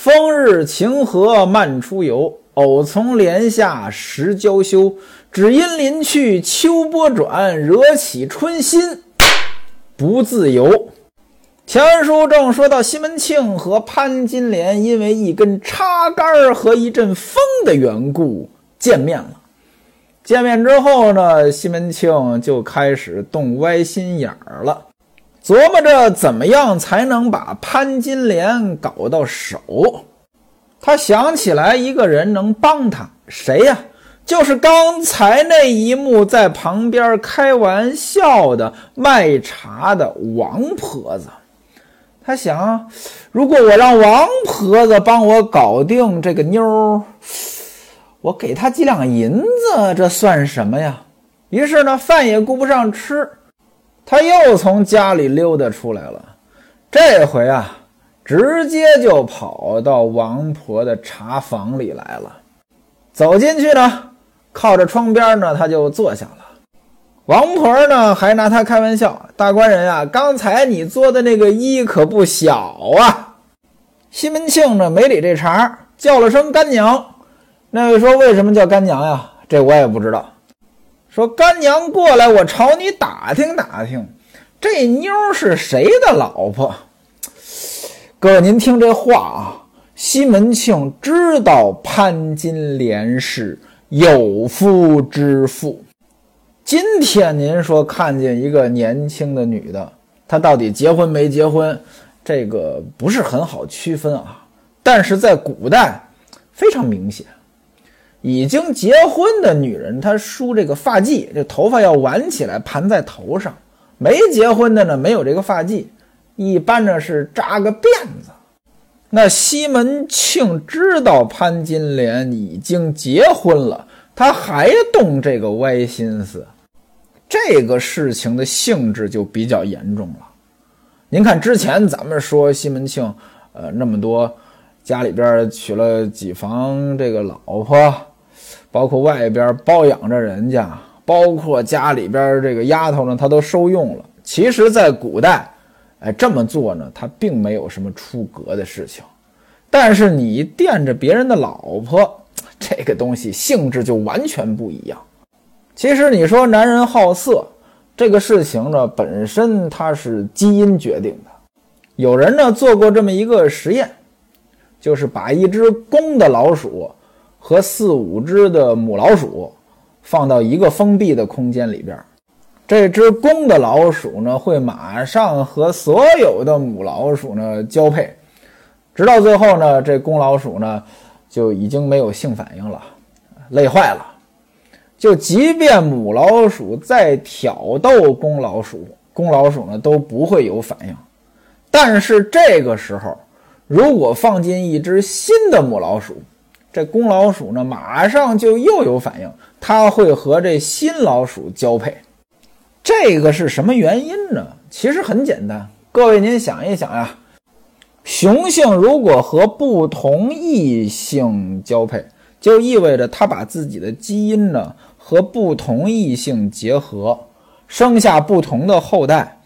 风日晴和漫出游，偶从帘下时娇羞。只因临去秋波转，惹起春心不自由。前书正说到西门庆和潘金莲因为一根插杆和一阵风的缘故见面了。见面之后呢，西门庆就开始动歪心眼儿了。琢磨着怎么样才能把潘金莲搞到手，他想起来一个人能帮他，谁呀？就是刚才那一幕在旁边开玩笑的卖茶的王婆子。他想，如果我让王婆子帮我搞定这个妞儿，我给她几两银子，这算什么呀？于是呢，饭也顾不上吃。他又从家里溜达出来了，这回啊，直接就跑到王婆的茶房里来了。走进去呢，靠着窗边呢，他就坐下了。王婆呢，还拿他开玩笑：“大官人啊，刚才你做的那个揖可不小啊。”西门庆呢，没理这茬，叫了声干娘。那位说：“为什么叫干娘呀？”这我也不知道。说干娘过来，我朝你打听打听，这妞是谁的老婆？各位，您听这话啊，西门庆知道潘金莲是有夫之妇。今天您说看见一个年轻的女的，她到底结婚没结婚？这个不是很好区分啊。但是在古代非常明显。已经结婚的女人，她梳这个发髻，这头发要挽起来盘在头上；没结婚的呢，没有这个发髻，一般呢是扎个辫子。那西门庆知道潘金莲已经结婚了，他还动这个歪心思，这个事情的性质就比较严重了。您看之前咱们说西门庆，呃，那么多家里边娶了几房这个老婆。包括外边包养着人家，包括家里边这个丫头呢，他都收用了。其实，在古代，哎，这么做呢，他并没有什么出格的事情。但是你惦着别人的老婆，这个东西性质就完全不一样。其实你说男人好色这个事情呢，本身它是基因决定的。有人呢做过这么一个实验，就是把一只公的老鼠。和四五只的母老鼠放到一个封闭的空间里边，这只公的老鼠呢会马上和所有的母老鼠呢交配，直到最后呢，这公老鼠呢就已经没有性反应了，累坏了。就即便母老鼠再挑逗公老鼠，公老鼠呢都不会有反应。但是这个时候，如果放进一只新的母老鼠，这公老鼠呢，马上就又有反应，它会和这新老鼠交配。这个是什么原因呢？其实很简单，各位您想一想呀，雄性如果和不同异性交配，就意味着它把自己的基因呢和不同异性结合，生下不同的后代。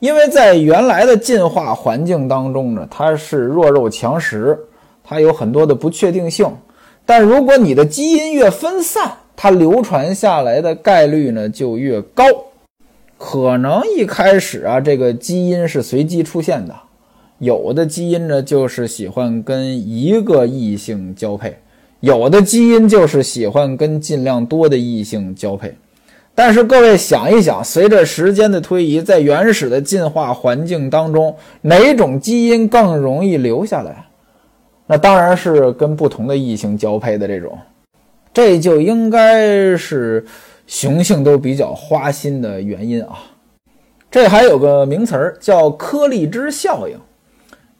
因为在原来的进化环境当中呢，它是弱肉强食。它有很多的不确定性，但如果你的基因越分散，它流传下来的概率呢就越高。可能一开始啊，这个基因是随机出现的，有的基因呢就是喜欢跟一个异性交配，有的基因就是喜欢跟尽量多的异性交配。但是各位想一想，随着时间的推移，在原始的进化环境当中，哪种基因更容易留下来？那当然是跟不同的异性交配的这种，这就应该是雄性都比较花心的原因啊。这还有个名词儿叫柯立芝效应。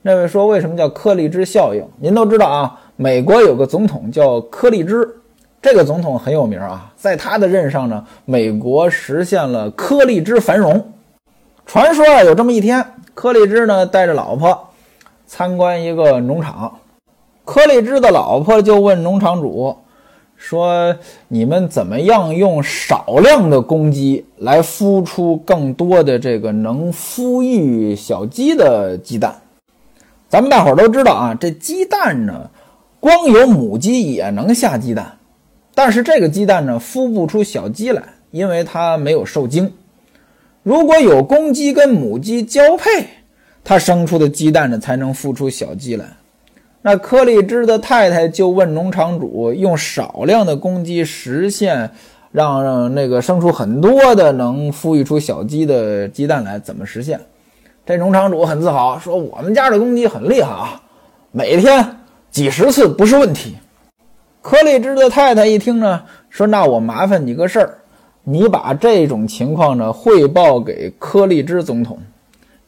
那位说为什么叫柯立芝效应？您都知道啊，美国有个总统叫柯立芝，这个总统很有名啊，在他的任上呢，美国实现了柯立芝繁荣。传说啊，有这么一天，柯立芝呢带着老婆参观一个农场。柯立芝的老婆就问农场主说：“你们怎么样用少量的公鸡来孵出更多的这个能孵育小鸡的鸡蛋？”咱们大伙儿都知道啊，这鸡蛋呢，光有母鸡也能下鸡蛋，但是这个鸡蛋呢，孵不出小鸡来，因为它没有受精。如果有公鸡跟母鸡交配，它生出的鸡蛋呢，才能孵出小鸡来。那柯立芝的太太就问农场主，用少量的公鸡实现让那个生出很多的能孵育出小鸡的鸡蛋来，怎么实现？这农场主很自豪，说：“我们家的公鸡很厉害啊，每天几十次不是问题。”柯立芝的太太一听呢，说：“那我麻烦你个事儿，你把这种情况呢汇报给柯立芝总统。”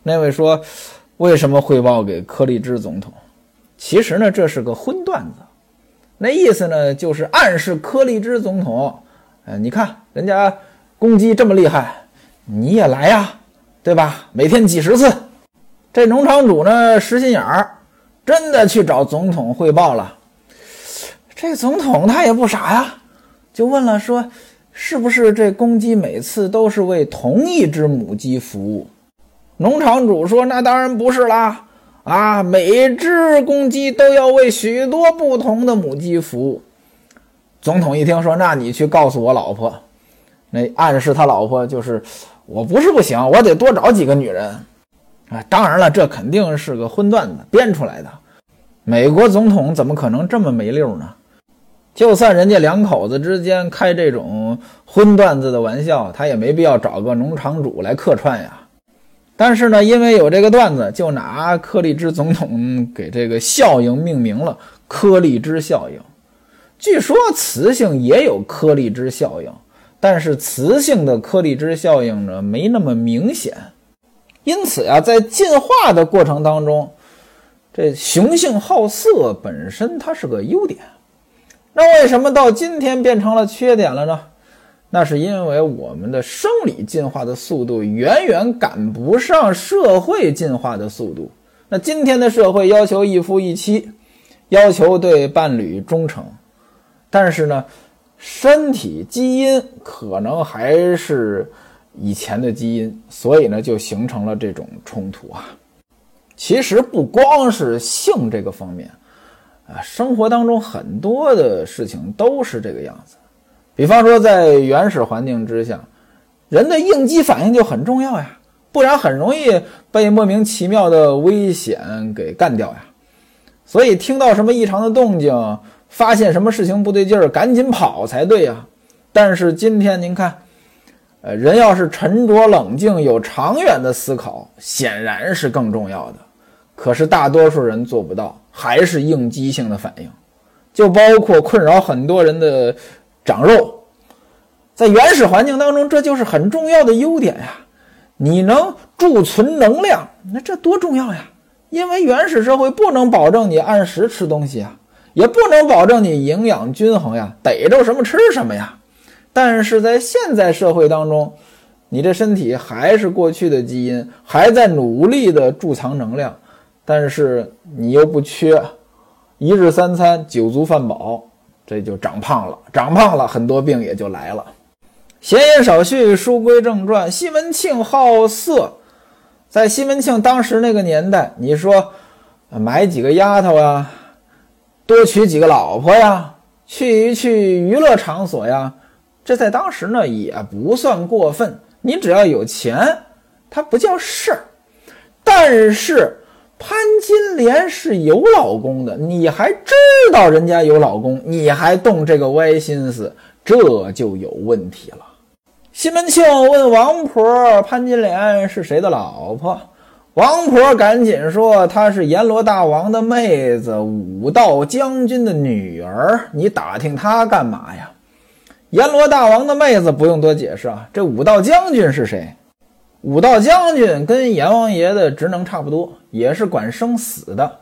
那位说：“为什么汇报给柯立芝总统？其实呢，这是个荤段子，那意思呢就是暗示柯立芝总统，呃，你看人家公鸡这么厉害，你也来呀。”对吧？每天几十次，这农场主呢实心眼儿，真的去找总统汇报了。这总统他也不傻呀，就问了说：“是不是这公鸡每次都是为同一只母鸡服务？”农场主说：“那当然不是啦，啊，每只公鸡都要为许多不同的母鸡服务。”总统一听说：“那你去告诉我老婆。”那暗示他老婆就是。我不是不行，我得多找几个女人，啊，当然了，这肯定是个荤段子编出来的。美国总统怎么可能这么没溜呢？就算人家两口子之间开这种荤段子的玩笑，他也没必要找个农场主来客串呀。但是呢，因为有这个段子，就拿柯立芝总统给这个效应命名了——柯立芝效应。据说雌性也有柯立芝效应。但是雌性的颗粒质效应呢，没那么明显，因此呀，在进化的过程当中，这雄性好色本身它是个优点，那为什么到今天变成了缺点了呢？那是因为我们的生理进化的速度远远赶不上社会进化的速度。那今天的社会要求一夫一妻，要求对伴侣忠诚，但是呢？身体基因可能还是以前的基因，所以呢，就形成了这种冲突啊。其实不光是性这个方面啊，生活当中很多的事情都是这个样子。比方说，在原始环境之下，人的应激反应就很重要呀，不然很容易被莫名其妙的危险给干掉呀。所以，听到什么异常的动静。发现什么事情不对劲儿，赶紧跑才对呀！但是今天您看，呃，人要是沉着冷静、有长远的思考，显然是更重要的。可是大多数人做不到，还是应激性的反应。就包括困扰很多人的长肉，在原始环境当中，这就是很重要的优点呀。你能贮存能量，那这多重要呀！因为原始社会不能保证你按时吃东西啊。也不能保证你营养均衡呀，逮着什么吃什么呀。但是在现在社会当中，你这身体还是过去的基因，还在努力的贮藏能量，但是你又不缺一日三餐酒足饭饱，这就长胖了。长胖了，很多病也就来了。闲言少叙，书归正传。西门庆好色，在西门庆当时那个年代，你说买几个丫头啊？多娶几个老婆呀，去一去娱乐场所呀，这在当时呢也不算过分。你只要有钱，它不叫事儿。但是潘金莲是有老公的，你还知道人家有老公，你还动这个歪心思，这就有问题了。西门庆问王婆：“潘金莲是谁的老婆？”王婆赶紧说：“她是阎罗大王的妹子，武道将军的女儿。你打听她干嘛呀？”阎罗大王的妹子不用多解释啊，这武道将军是谁？武道将军跟阎王爷的职能差不多，也是管生死的。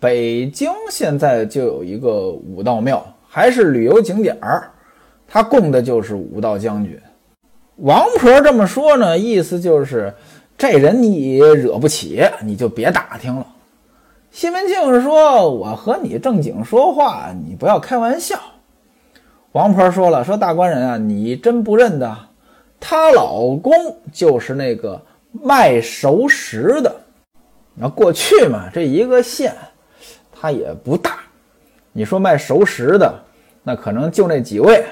北京现在就有一个武道庙，还是旅游景点儿，他供的就是武道将军。王婆这么说呢，意思就是。这人你惹不起，你就别打听了。西门庆说：“我和你正经说话，你不要开玩笑。”王婆说了：“说大官人啊，你真不认得，她老公就是那个卖熟食的。那过去嘛，这一个县它也不大，你说卖熟食的，那可能就那几位。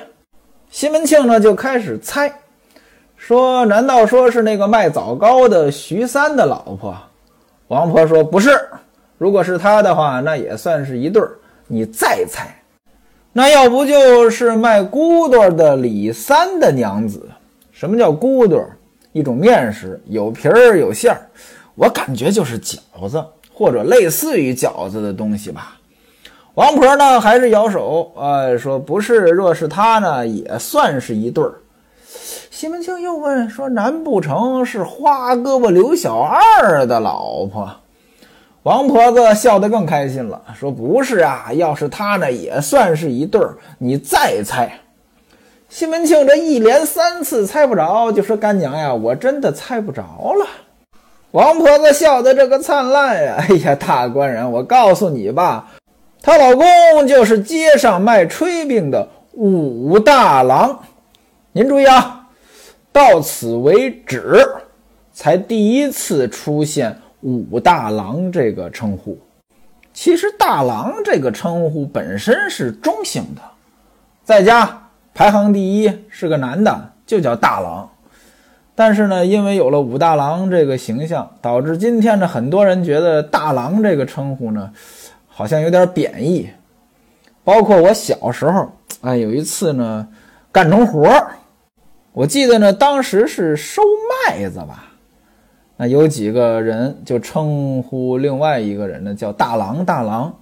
西门庆呢就开始猜，说难道说是那个卖枣糕的徐三的老婆？王婆说不是，如果是他的话，那也算是一对儿。你再猜，那要不就是卖咕嘟的李三的娘子？什么叫咕嘟？一种面食，有皮儿有馅儿，我感觉就是饺子或者类似于饺子的东西吧。王婆呢还是摇手，呃，说不是，若是他呢，也算是一对儿。西门庆又问说：“难不成是花胳膊刘小二的老婆？”王婆子笑得更开心了，说：“不是啊，要是他呢，也算是一对儿。你再猜。”西门庆这一连三次猜不着，就说：“干娘呀，我真的猜不着了。”王婆子笑得这个灿烂呀！哎呀，大官人，我告诉你吧，她老公就是街上卖炊饼的武大郎。您注意啊！到此为止，才第一次出现“武大郎”这个称呼。其实“大郎”这个称呼本身是中性的，在家排行第一是个男的，就叫大郎。但是呢，因为有了武大郎这个形象，导致今天呢，很多人觉得“大郎”这个称呼呢，好像有点贬义。包括我小时候，哎，有一次呢，干农活儿。我记得呢，当时是收麦子吧，那有几个人就称呼另外一个人呢，叫大郎大郎。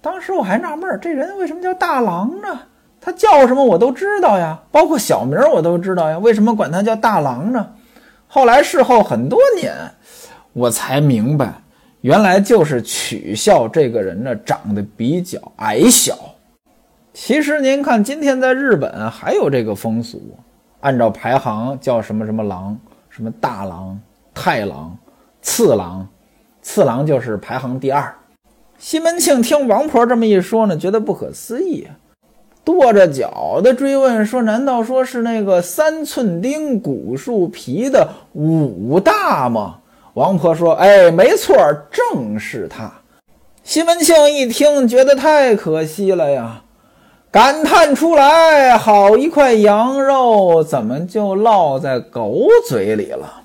当时我还纳闷，这人为什么叫大郎呢？他叫什么我都知道呀，包括小名我都知道呀，为什么管他叫大郎呢？后来事后很多年，我才明白，原来就是取笑这个人呢长得比较矮小。其实您看，今天在日本还有这个风俗。按照排行叫什么什么郎，什么大郎、太郎、次郎，次郎就是排行第二。西门庆听王婆这么一说呢，觉得不可思议，跺着脚的追问说：“难道说是那个三寸钉、古树皮的武大吗？”王婆说：“哎，没错，正是他。”西门庆一听，觉得太可惜了呀。感叹出来，好一块羊肉，怎么就落在狗嘴里了？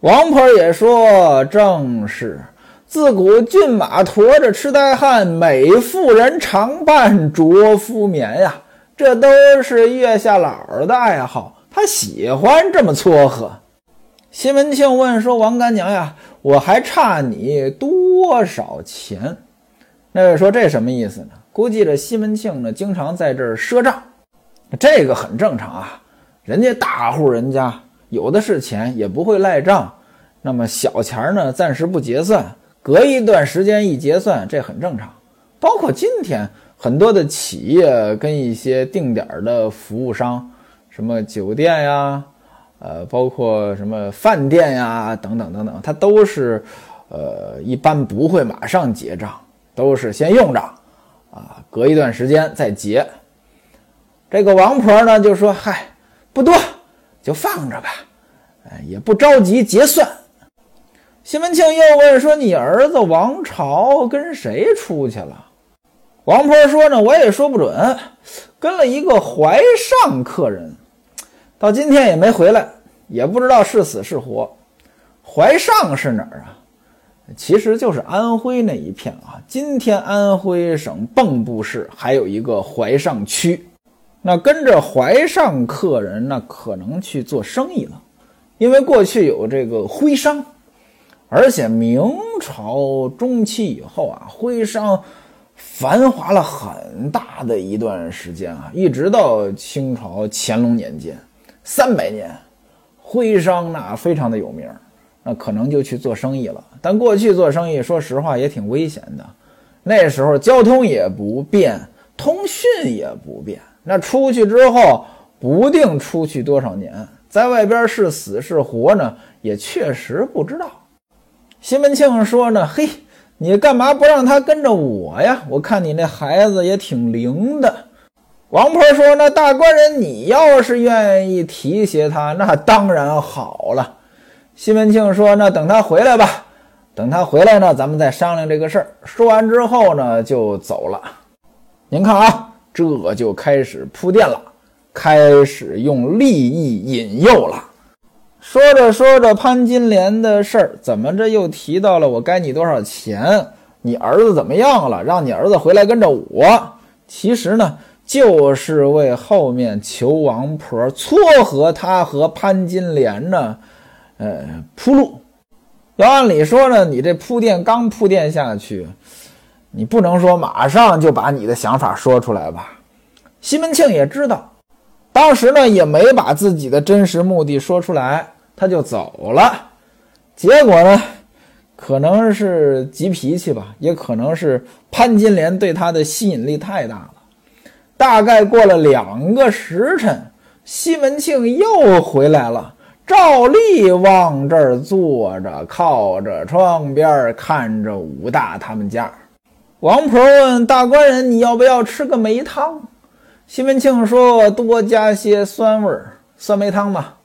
王婆也说：“正是，自古骏马驮着痴呆汉，美妇人常伴着夫眠呀，这都是月下老儿的爱好，他喜欢这么撮合。”西门庆问说：“王干娘呀，我还差你多少钱？”那位说：“这什么意思呢？”估计这西门庆呢，经常在这儿赊账，这个很正常啊。人家大户人家有的是钱，也不会赖账。那么小钱呢，暂时不结算，隔一段时间一结算，这很正常。包括今天很多的企业跟一些定点的服务商，什么酒店呀，呃，包括什么饭店呀，等等等等，它都是，呃，一般不会马上结账，都是先用着。啊，隔一段时间再结。这个王婆呢就说：“嗨，不多，就放着吧，哎，也不着急结算。”西门庆又问说：“你儿子王朝跟谁出去了？”王婆说：“呢，我也说不准，跟了一个怀上客人，到今天也没回来，也不知道是死是活。怀上是哪儿啊？”其实就是安徽那一片啊。今天安徽省蚌埠市还有一个怀上区，那跟着怀上客人，那可能去做生意了。因为过去有这个徽商，而且明朝中期以后啊，徽商繁华了很大的一段时间啊，一直到清朝乾隆年间，三百年，徽商那非常的有名。那可能就去做生意了，但过去做生意，说实话也挺危险的。那时候交通也不便，通讯也不便。那出去之后，不定出去多少年，在外边是死是活呢，也确实不知道。西门庆说呢：“嘿，你干嘛不让他跟着我呀？我看你那孩子也挺灵的。”王婆说：“那大官人，你要是愿意提携他，那当然好了。”西门庆说：“那等他回来吧，等他回来呢，咱们再商量这个事儿。说完之后呢，就走了。您看啊，这就开始铺垫了，开始用利益引诱了。说着说着，潘金莲的事儿，怎么着又提到了我该你多少钱？你儿子怎么样了？让你儿子回来跟着我。其实呢，就是为后面求王婆撮合他和潘金莲呢，呃，铺路。要按理说呢，你这铺垫刚铺垫下去，你不能说马上就把你的想法说出来吧？西门庆也知道，当时呢也没把自己的真实目的说出来，他就走了。结果呢，可能是急脾气吧，也可能是潘金莲对他的吸引力太大了。大概过了两个时辰，西门庆又回来了。照例往这儿坐着，靠着窗边看着武大他们家。王婆问大官人：“你要不要吃个梅汤？”西门庆说：“多加些酸味儿，酸梅汤吧。”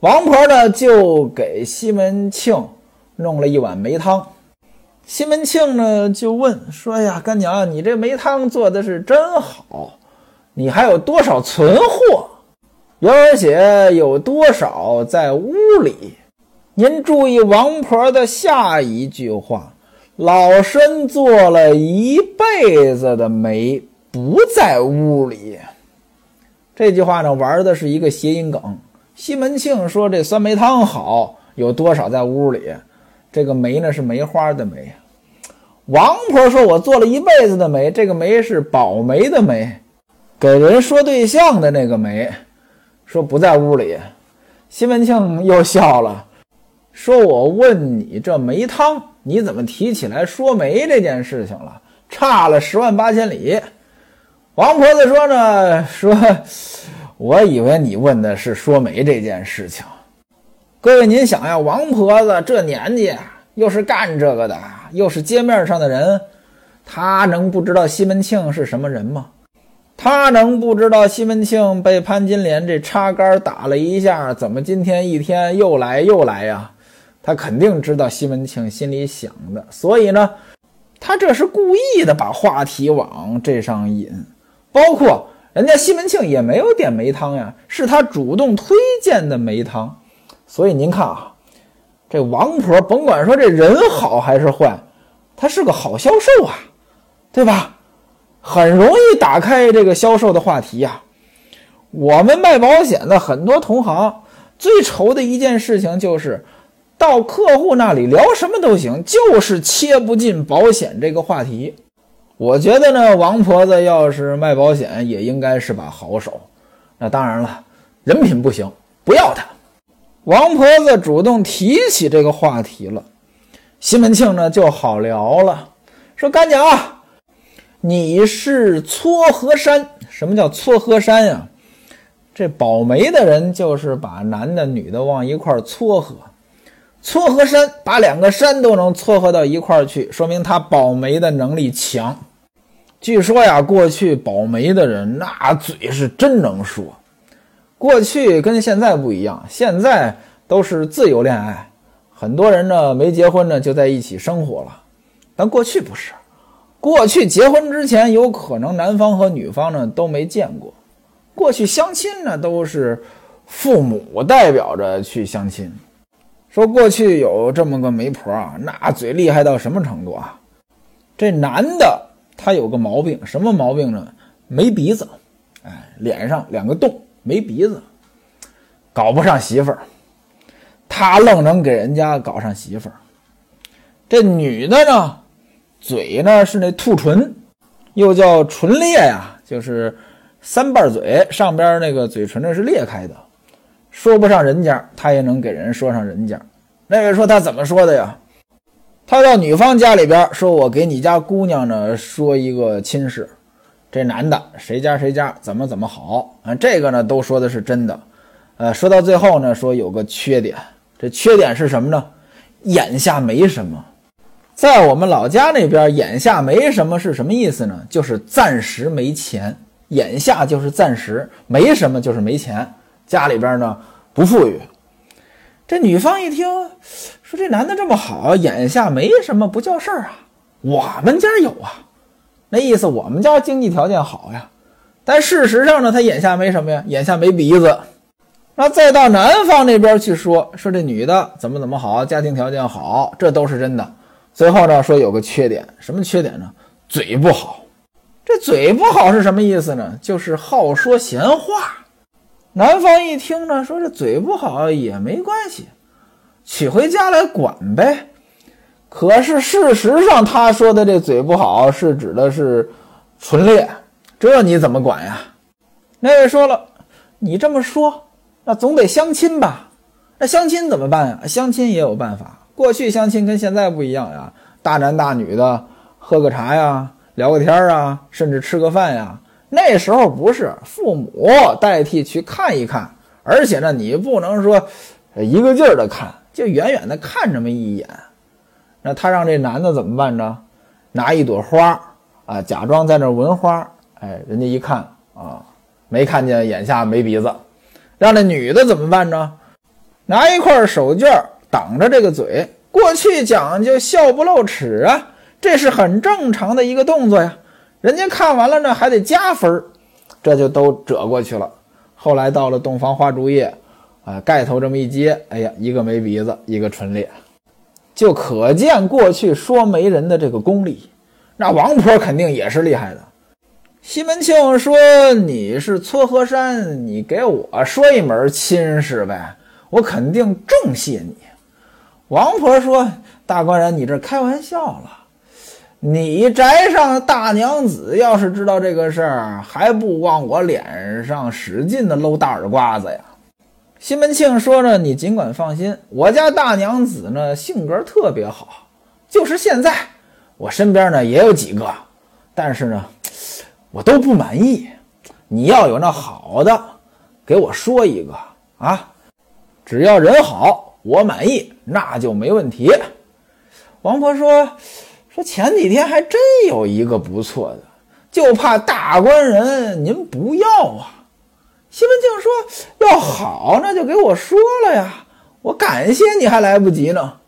王婆呢就给西门庆弄了一碗梅汤。西门庆呢就问说：“呀，干娘，你这梅汤做的是真好，你还有多少存货？”而且有多少在屋里？您注意王婆的下一句话：“老身做了一辈子的媒，不在屋里。”这句话呢，玩的是一个谐音梗。西门庆说：“这酸梅汤好，有多少在屋里？”这个梅呢，是梅花的梅。王婆说：“我做了一辈子的媒，这个媒是保媒的媒，给人说对象的那个媒。”说不在屋里，西门庆又笑了，说：“我问你，这梅汤你怎么提起来说媒这件事情了？差了十万八千里。”王婆子说呢：“说我以为你问的是说媒这件事情。各位您想呀，王婆子这年纪，又是干这个的，又是街面上的人，她能不知道西门庆是什么人吗？”她能不知道西门庆被潘金莲这插杆打了一下，怎么今天一天又来又来呀？她肯定知道西门庆心里想的，所以呢，她这是故意的把话题往这上引。包括人家西门庆也没有点梅汤呀，是他主动推荐的梅汤。所以您看啊，这王婆甭管说这人好还是坏，他是个好销售啊，对吧？很容易打开这个销售的话题呀。我们卖保险的很多同行最愁的一件事情就是到客户那里聊什么都行，就是切不进保险这个话题。我觉得呢，王婆子要是卖保险也应该是把好手。那当然了，人品不行，不要他。王婆子主动提起这个话题了，西门庆呢就好聊了，说干娘啊。你是撮合山？什么叫撮合山呀？这保媒的人就是把男的、女的往一块撮合，撮合山，把两个山都能撮合到一块去，说明他保媒的能力强。据说呀，过去保媒的人那嘴是真能说。过去跟现在不一样，现在都是自由恋爱，很多人呢没结婚呢就在一起生活了，但过去不是。过去结婚之前，有可能男方和女方呢都没见过。过去相亲呢都是父母代表着去相亲。说过去有这么个媒婆啊，那嘴厉害到什么程度啊？这男的他有个毛病，什么毛病呢？没鼻子，哎，脸上两个洞，没鼻子，搞不上媳妇儿。他愣能给人家搞上媳妇儿。这女的呢？嘴呢是那兔唇，又叫唇裂呀，就是三瓣嘴，上边那个嘴唇呢是裂开的，说不上人家，他也能给人说上人家。那位说他怎么说的呀？他到女方家里边说：“我给你家姑娘呢说一个亲事，这男的谁家谁家怎么怎么好啊？这个呢都说的是真的。呃，说到最后呢，说有个缺点，这缺点是什么呢？眼下没什么。”在我们老家那边，眼下没什么是什么意思呢？就是暂时没钱。眼下就是暂时没什么，就是没钱。家里边呢不富裕。这女方一听说这男的这么好，眼下没什么不叫事儿啊。我们家有啊，那意思我们家经济条件好呀。但事实上呢，他眼下没什么呀，眼下没鼻子。那再到男方那边去说说这女的怎么怎么好，家庭条件好，这都是真的。最后呢，说有个缺点，什么缺点呢？嘴不好。这嘴不好是什么意思呢？就是好说闲话。男方一听呢，说这嘴不好也没关系，娶回家来管呗。可是事实上，他说的这嘴不好是指的是纯烈，这你怎么管呀？那位说了，你这么说，那总得相亲吧？那相亲怎么办呀？相亲也有办法。过去相亲跟现在不一样呀，大男大女的喝个茶呀，聊个天啊，甚至吃个饭呀。那时候不是父母代替去看一看，而且呢，你不能说一个劲儿的看，就远远的看这么一眼。那他让这男的怎么办呢？拿一朵花啊，假装在那闻花。哎，人家一看啊，没看见眼下没鼻子。让那女的怎么办呢？拿一块手绢挡着这个嘴。过去讲究笑不露齿啊，这是很正常的一个动作呀。人家看完了呢，还得加分儿，这就都折过去了。后来到了洞房花烛夜，啊，盖头这么一揭，哎呀，一个没鼻子，一个纯烈，就可见过去说媒人的这个功力。那王婆肯定也是厉害的。西门庆说：“你是撮合山，你给我说一门亲事呗，我肯定重谢你。”王婆说：“大官人，你这开玩笑了。”你宅上大娘子要是知道这个事儿，还不往我脸上使劲的搂大耳刮子呀？西门庆说呢，你尽管放心，我家大娘子呢性格特别好，就是现在我身边呢也有几个，但是呢我都不满意。你要有那好的，给我说一个啊，只要人好，我满意，那就没问题。王婆说。前几天还真有一个不错的，就怕大官人您不要啊。西门庆说：“要好那就给我说了呀，我感谢你还来不及呢。”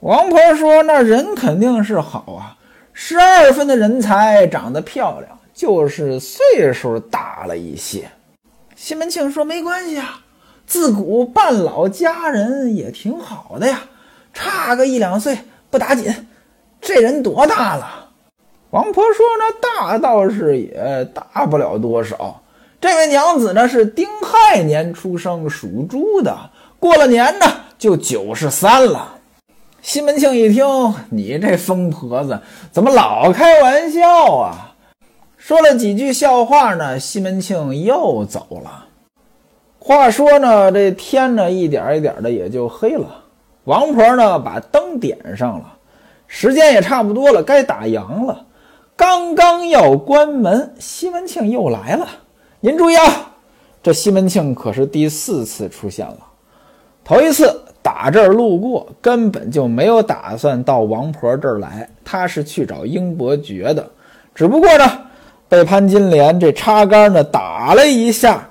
王婆说：“那人肯定是好啊，十二分的人才，长得漂亮，就是岁数大了一些。”西门庆说：“没关系啊，自古半老佳人也挺好的呀，差个一两岁不打紧。”这人多大了？王婆说：“那大倒是也大不了多少。这位娘子呢是丁亥年出生，属猪的，过了年呢就九十三了。”西门庆一听，你这疯婆子怎么老开玩笑啊？说了几句笑话呢，西门庆又走了。话说呢，这天呢一点一点的也就黑了。王婆呢把灯点上了。时间也差不多了，该打烊了。刚刚要关门，西门庆又来了。您注意啊，这西门庆可是第四次出现了。头一次打这儿路过，根本就没有打算到王婆这儿来，他是去找英伯爵的。只不过呢，被潘金莲这插杆呢打了一下，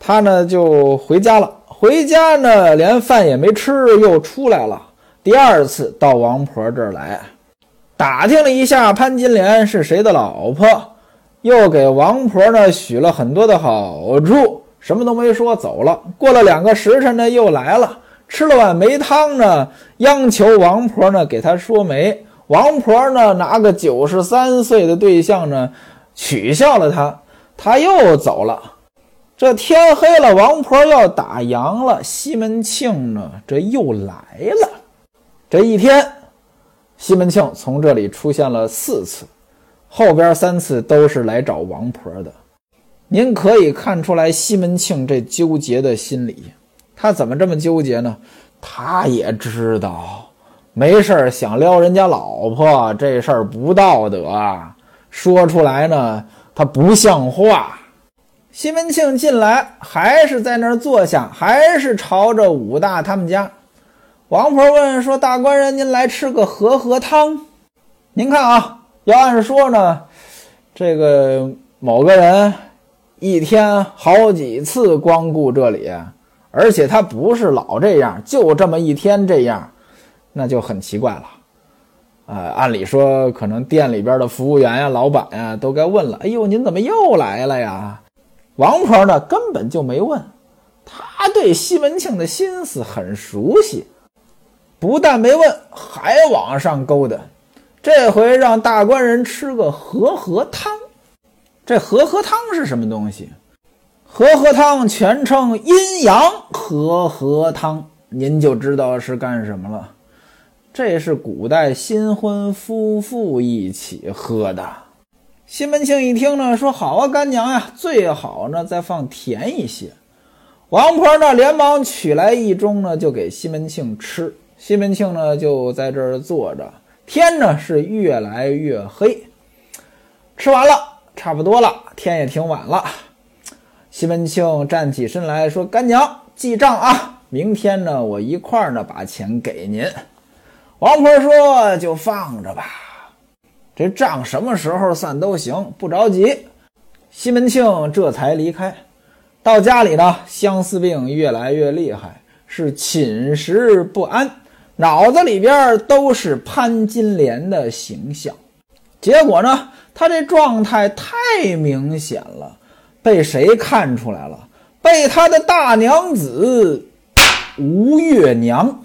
他呢就回家了。回家呢，连饭也没吃，又出来了。第二次到王婆这儿来，打听了一下潘金莲是谁的老婆，又给王婆呢许了很多的好处，什么都没说走了。过了两个时辰呢，又来了，吃了碗梅汤呢，央求王婆呢给他说媒。王婆呢拿个九十三岁的对象呢，取笑了他，他又走了。这天黑了，王婆要打烊了，西门庆呢这又来了。这一天，西门庆从这里出现了四次，后边三次都是来找王婆的。您可以看出来西门庆这纠结的心理，他怎么这么纠结呢？他也知道没事想撩人家老婆这事儿不道德啊，说出来呢他不像话。西门庆进来还是在那儿坐下，还是朝着武大他们家。王婆问说：“大官人，您来吃个和合汤？您看啊，要按说呢，这个某个人一天好几次光顾这里，而且他不是老这样，就这么一天这样，那就很奇怪了。呃，按理说，可能店里边的服务员呀、老板呀，都该问了：“哎呦，您怎么又来了呀？”王婆呢，根本就没问。她对西门庆的心思很熟悉，不但没问，还往上勾搭。这回让大官人吃个和合汤。这和合汤是什么东西？和合汤全称阴阳和合汤，您就知道是干什么了。这是古代新婚夫妇一起喝的。西门庆一听呢，说：“好啊，干娘呀，最好呢再放甜一些。”王婆呢，连忙取来一盅呢，就给西门庆吃。西门庆呢，就在这儿坐着。天呢是越来越黑，吃完了。差不多了，天也挺晚了。西门庆站起身来说：“干娘，记账啊！明天呢，我一块儿呢把钱给您。”王婆说：“就放着吧，这账什么时候算都行，不着急。”西门庆这才离开。到家里呢，相思病越来越厉害，是寝食不安，脑子里边都是潘金莲的形象。结果呢？他这状态太明显了，被谁看出来了？被他的大娘子吴月娘。